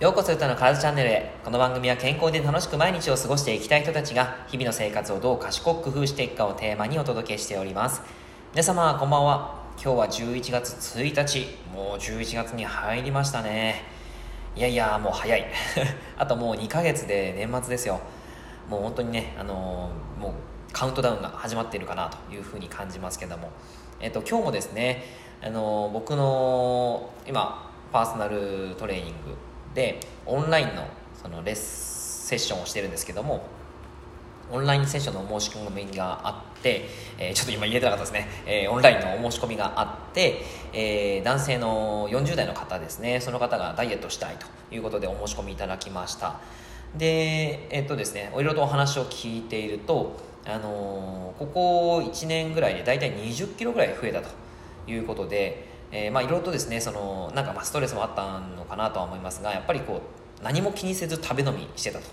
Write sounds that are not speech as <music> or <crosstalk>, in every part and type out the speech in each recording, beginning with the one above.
ようこそ歌の体チャンネルへ。この番組は健康で楽しく毎日を過ごしていきたい人たちが日々の生活をどう賢く工夫していくかをテーマにお届けしております。皆様こんばんは。今日は11月1日。もう11月に入りましたね。いやいやもう早い。<laughs> あともう2ヶ月で年末ですよ。もう本当にねあのー、もうカウントダウンが始まっているかなというふうに感じますけども。えっと今日もですねあのー、僕の今パーソナルトレーニングでオンラインのそのレッセッションをしてるんですけどもオンラインセッションの申し込みがあって、えー、ちょっと今言えてなかったですね、えー、オンラインのお申し込みがあって、えー、男性の40代の方ですね。その方がダイエットしたいということでお申し込みいただきました。でえっとですねいろいろとお話を聞いているとあのここ1年ぐらいで大体20キロぐらい増えたということでえー、まあいろいろとですねそのなんかまあストレスもあったのかなとは思いますがやっぱりこう何も気にせず食べ飲みしてたと。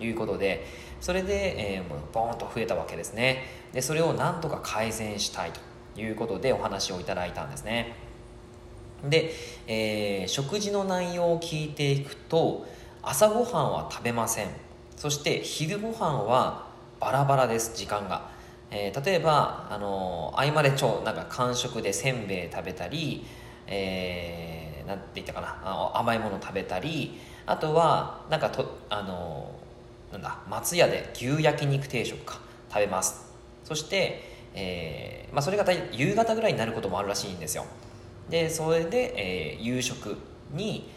いうことでそれで、えー、もうボーンと増えたわけですね。でそれをなんとか改善したいと。いうことでお話をいただいたんですね。で、えー、食事の内容を聞いていくと朝ごはんは食べません。そして昼ごはんはバラバラです時間が。えー、例えば、あのー、合間で超なんか間食でせんべい食べたり、えー、なんて言ったかな甘いもの食べたりあとはなんかと、あのー、なんだ松屋で牛焼肉定食か食べます。そして、えーまあ、それが夕方ぐらいになることもあるらしいんですよ。でそれで、えー、夕食に、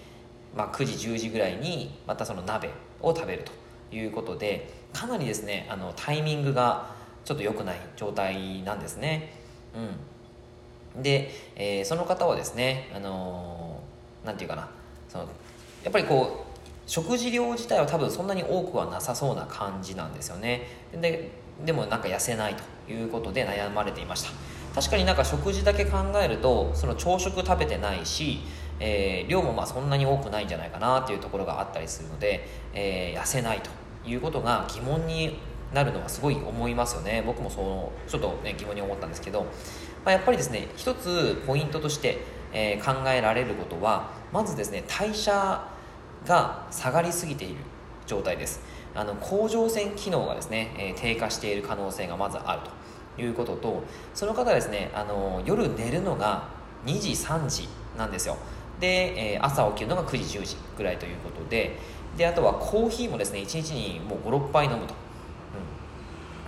まあ、9時10時ぐらいにまたその鍋を食べるということでかなりですねあのタイミングがちょっと良くない状態なんですね。うん、で、えー、その方はですね、あのー、て言うかな。そのやっぱりこう食事量自体は多分そんなに多くはなさそうな感じなんですよね。ででもなんか痩せないということで悩まれていました。確かになんか食事だけ考えるとその朝食食べてないし、えー、量もまあそんなに多くないんじゃないかなっていうところがあったりするので、えー、痩せないということが疑問になるのはすごい思いますよね。僕もそうちょっと、ね、疑問に思ったんですけど、まあ、やっぱりですね一つポイントとして、えー、考えられることはまずですね代謝が下がりすぎている状態です。あの甲状腺機能がですね、えー、低下している可能性がまずあると。いうこととその方ですねあの夜寝るのが2時3時なんですよ。で、えー、朝起きるのが9時10時ぐらいということで。であとはコーヒーもですね1日にもう56杯飲むと。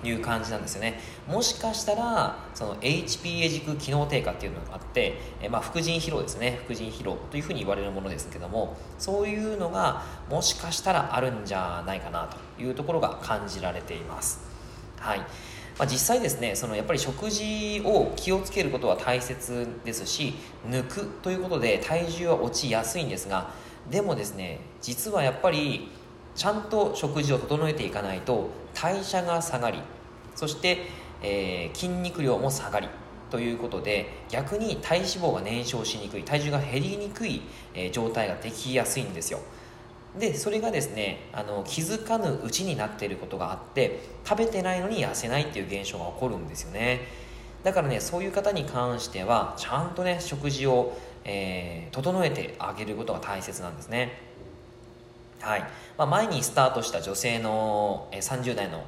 いう感じなんですよね。もしかしたらその HPA 軸機能低下っていうのがあって、えまあ、副腎疲労ですね。副腎疲労というふうに言われるものですけどもそういうのがもしかしたらあるんじゃないかなというところが感じられています。はい。まあ、実際ですねそのやっぱり食事を気をつけることは大切ですし抜くということで体重は落ちやすいんですがでもですね実はやっぱりちゃんと食事を整えていかないと代謝が下がりそして、えー、筋肉量も下がりということで逆に体脂肪が燃焼しにくい体重が減りにくい、えー、状態ができやすいんですよ。でそれがですねあの気づかぬうちになっていることがあって食べてないのに痩せないっていう現象が起こるんですよね。だからねそういう方に関してはちゃんとね食事を、えー、整えてあげることが大切なんですね。はい。まあ、前にスタートした女性の30代の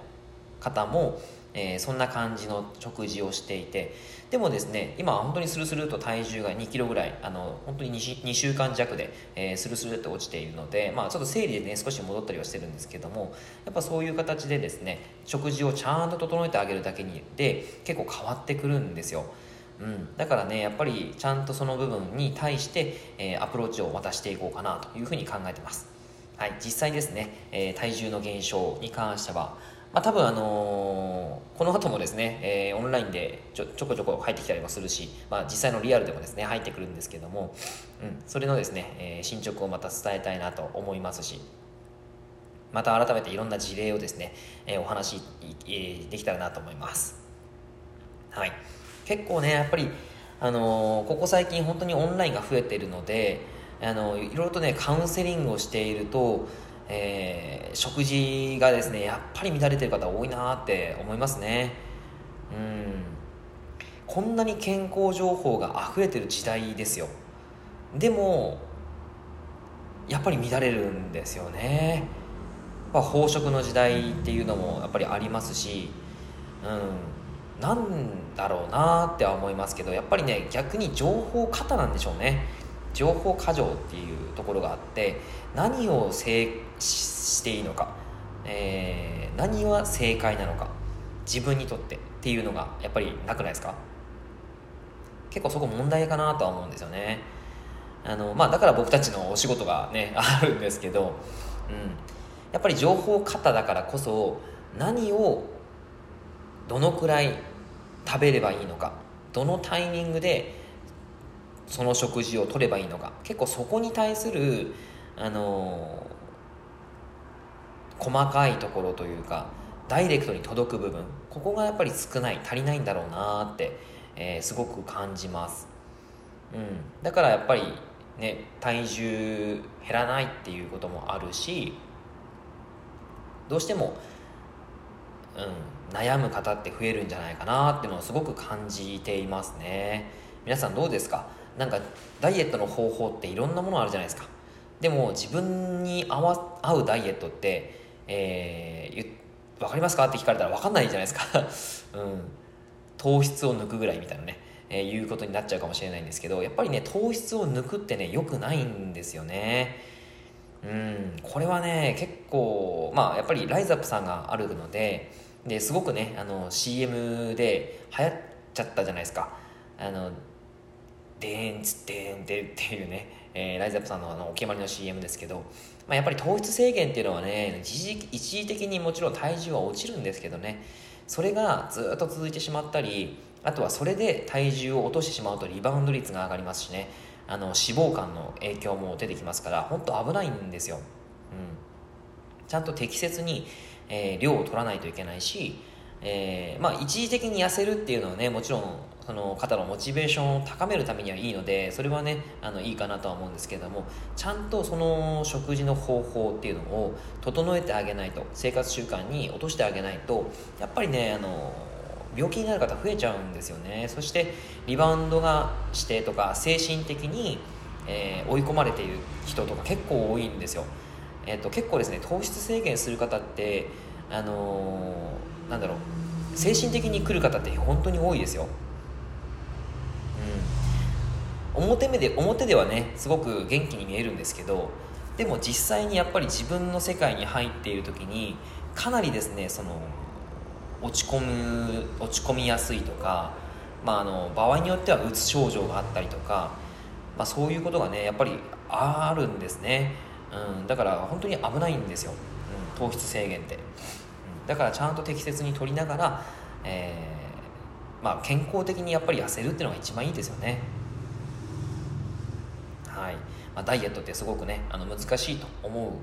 方も、えー、そんな感じの食事をしていてでもですね今は本当にスルスルと体重が2キロぐらいあの本当に 2, 2週間弱で、えー、スルスルと落ちているので、まあ、ちょっと生理でね少し戻ったりはしてるんですけどもやっぱそういう形でですね食事をちゃんと整えてあげるだけにで結構変わってくるんですよ。うん、だからねやっぱりちゃんとその部分に対して、えー、アプローチを渡していこうかなというふうに考えてます。はい、実際ですね、えー、体重の減少に関しては、まあ、多分あのー、この後もですね、えー、オンラインでちょちょこちょこ入ってきたりもするし、まあ、実際のリアルでもですね入ってくるんですけども、うん、それのですね、え進捗をまた伝えたいなと思いますしまた改めていろんな事例をですね、えお話、えできたらなと思います。はい。結構ねやっぱりあのここ最近本当にオンラインが増えているのであのいろいろとねカウンセリングをしていると、えー、食事がですねやっぱり乱れてる方多いなって思いますね。うん。こんなに健康情報が溢れてる時代ですよ。でもやっぱり乱れるんですよね、まあ、飽食の時代っていうのもやっぱりありますしうん。なんだろうなっては思いますけどやっぱりね逆に情報過多なんでしょうね。情報過剰っていうところがあって何を正していいのか、えー、何は正解なのか自分にとってっていうのがやっぱりなくないですか？結構そこ問題かなとは思うんですよね。あの、まあ、だから僕たちのお仕事がね <laughs> あるんですけど、うん、やっぱり情報過多だからこそ何をどのくらい食べればいいのかどのタイミングでその食事を取ればいいのか。結構そこに対するあの細かいところというかダイレクトに届く部分。ここがやっぱり少ない足りないんだろうなって、えー、すごく感じます、うん、だからやっぱりね体重減らないっていうこともあるしどうしても、うん、悩む方って増えるんじゃないかなっていうのをすごく感じていますね。皆さんどうですか？なんかダイエットの方法っていろんなものあるじゃないですか。でも自分に合わ合うダイエットって、えー、分かりますかって聞かれたら分かんないじゃないですか、<laughs> うん、糖質を抜くぐらいみたいなね、えー、いうことになっちゃうかもしれないんですけどやっぱりね糖質を抜くってねよくないんですよね。うん。これはね結構まあやっぱりライザップさんがあるのでですごくねあの CM で流行っちゃったじゃないですか。あのでーんつってんでっていうね、えー、ライズアップさんのあのお決まりの CM ですけど、まあ、やっぱり糖質制限っていうのはね一時一時的にもちろん体重は落ちるんですけどねそれがずっと続いてしまったりあとはそれで体重を落としてしまうとリバウンド率が上がりますしねあの脂肪肝の影響も出てきますから本当危ないんですよ、うん、ちゃんと適切に、えー、量を取らないといけないし、えー、まあ一時的に痩せるっていうのはねもちろんその方のモチベーションを高めるためにはいいのでそれはねあのいいかなとは思うんですけれどもちゃんとその食事の方法っていうのを整えてあげないと生活習慣に落としてあげないとやっぱりねあの病気になる方増えちゃうんですよね。そしてリバウンドがしてとか精神的に、えー、追い込まれている人とか結構多いんですよ、えーと、結構ですね糖質制限する方ってあのー、なんだろう精神的に来る方って本当に多いですよ。表目で表ではねすごく元気に見えるんですけどでも実際にやっぱり自分の世界に入っている時にかなりですねその落ち込む落ち込みやすいとか、まあ、あの場合によってはうつ症状があったりとか、まあ、そういうことがねやっぱりあるんですね、うん、だから本当に危ないんですよ、うん、糖質制限って、うん、だからちゃんと適切に取りながら、えーまあ、健康的にやっぱり痩せるっていうのが一番いいですよね。はい。まあ、ダイエットってすごくねあの難しいと思う、うん、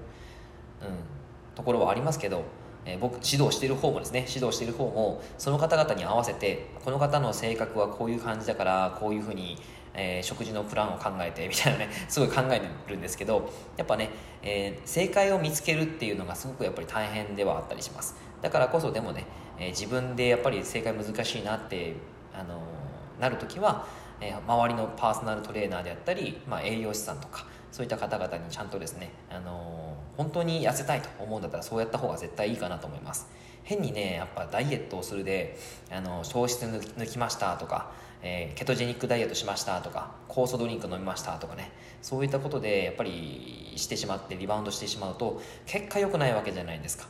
ところはありますけど、えー、僕指導している方もですね指導している方もその方々に合わせてこの方の性格はこういう感じだからこういうふうに、えー、食事のプランを考えてみたいなね <laughs> すごい考えてるんですけどやっぱね、えー、正解を見つけるっていうのがすごくやっぱり大変ではあったりします。だからこそでもね、え自分でやっぱり正解難しいなってあのなる時はえー、周りのパーソナルトレーナーであったり、まあ、栄養士さんとかそういった方々にちゃんとですね、あのー、本当に痩せたいと思うんだったらそうやった方が絶対いいかなと思います。変にねやっぱダイエットをするで、あのー、糖質抜きましたとか、え、ケトジェニックダイエットしましたとか酵素ドリンク飲みましたとかねそういったことでやっぱりしてしまってリバウンドしてしまうと結果良くないわけじゃないですか。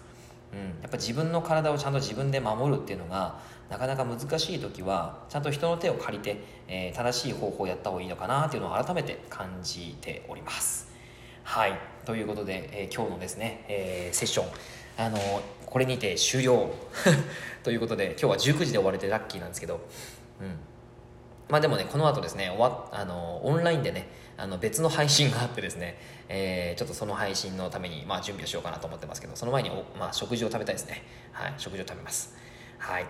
うん、やっぱ自分の体をちゃんと自分で守るっていうのがなかなか難しい時はちゃんと人の手を借りて、えー、正しい方法をやった方がいいのかなっていうのを改めて感じております。はい。ということで、えー、今日のですね、えー、セッションあのこれにて終了。<laughs> ということで今日は19時で終われてラッキーなんですけど。うん。まあでもねこの後ですね終わあのオンラインでねあの別の配信があってですね、<laughs> えー、ちょっとその配信のために、まあ、準備をしようかなと思ってますけどその前にお、まあ、食事を食べたいですね。はい食事を食べます。はい。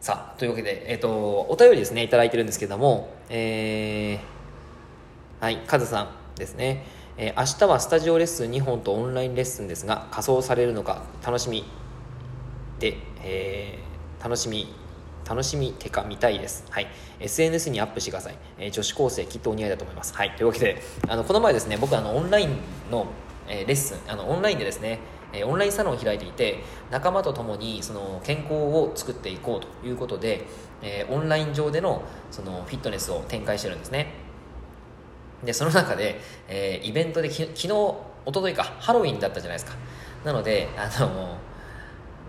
さあというわけで、えっ、ー、とお便りですね頂いてるんですけどもえー、はいカズさんですね。えー、明日はスタジオレッスン2本とオンラインレッスンですが仮装されるのか楽しみで、えー、楽しみ楽しみてか見たいです。はい。SNS にアップしてください。えー、女子高生きっとお似合いだと思います。はい。というわけで、あの、この前ですね、僕あの、オンラインの、えー、レッスン、あの、オンラインでですね、えオンラインサロンを開いていて仲間と共にその健康を作っていこうということで、えー、オンライン上でのそのフィットネスを展開してるんですねでその中で、えー、イベントでき昨日一昨日かハロウィンだったじゃないですかなのであの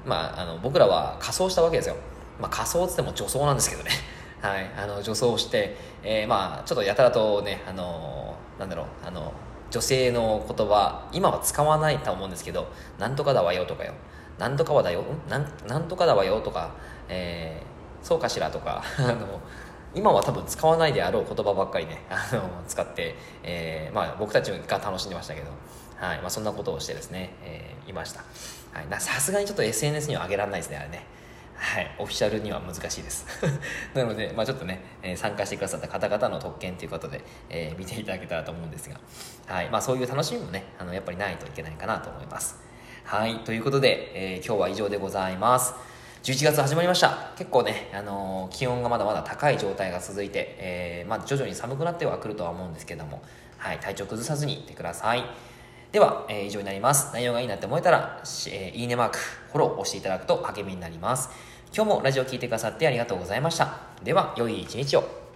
まあ、あの僕らは仮装したわけですよ、まあ、仮装っつっても女装なんですけどね。<laughs> はい、あの女装して、えー、まあちょっとやたらとねあのなんだろう。あの女性の言葉今は使わないと思うんですけど「なんとかだわよ」とかよ「なんとかはだよ」なん「なんとかだわよ」とか、えー、そうかしらとか。<laughs> あの今は多分使わないであろう言葉ばっかりね。<laughs> あの使って、えーまあ、僕たちが楽しんでましたけど、はい。まあ、そんなことをしてですね、えー、いました。さすがにちょっと SNS には上げられないですねあれね。はい、オフィシャルには難しいです。<laughs> なので、まあ、ちょっとね、えー、参加してくださった方々の特権ということで、えー、見ていただけたらと思うんですが、はいまあ、そういう楽しみもねあのやっぱりないといけないかなと思います。はいということで、えー、今日は以上でございます。11月始まりました。結構ね、あの気温がまだまだ高い状態が続いて、えまあ、徐々に寒くなってはくるとは思うんですけども、はい、体調崩さずにいってください。では、えー、以上になります。内容がいいなって思えたら、えー、いいねマーク、フォローを押していただくと励みになります。今日もラジオ聴いてくださってありがとうございました。では、良い一日を。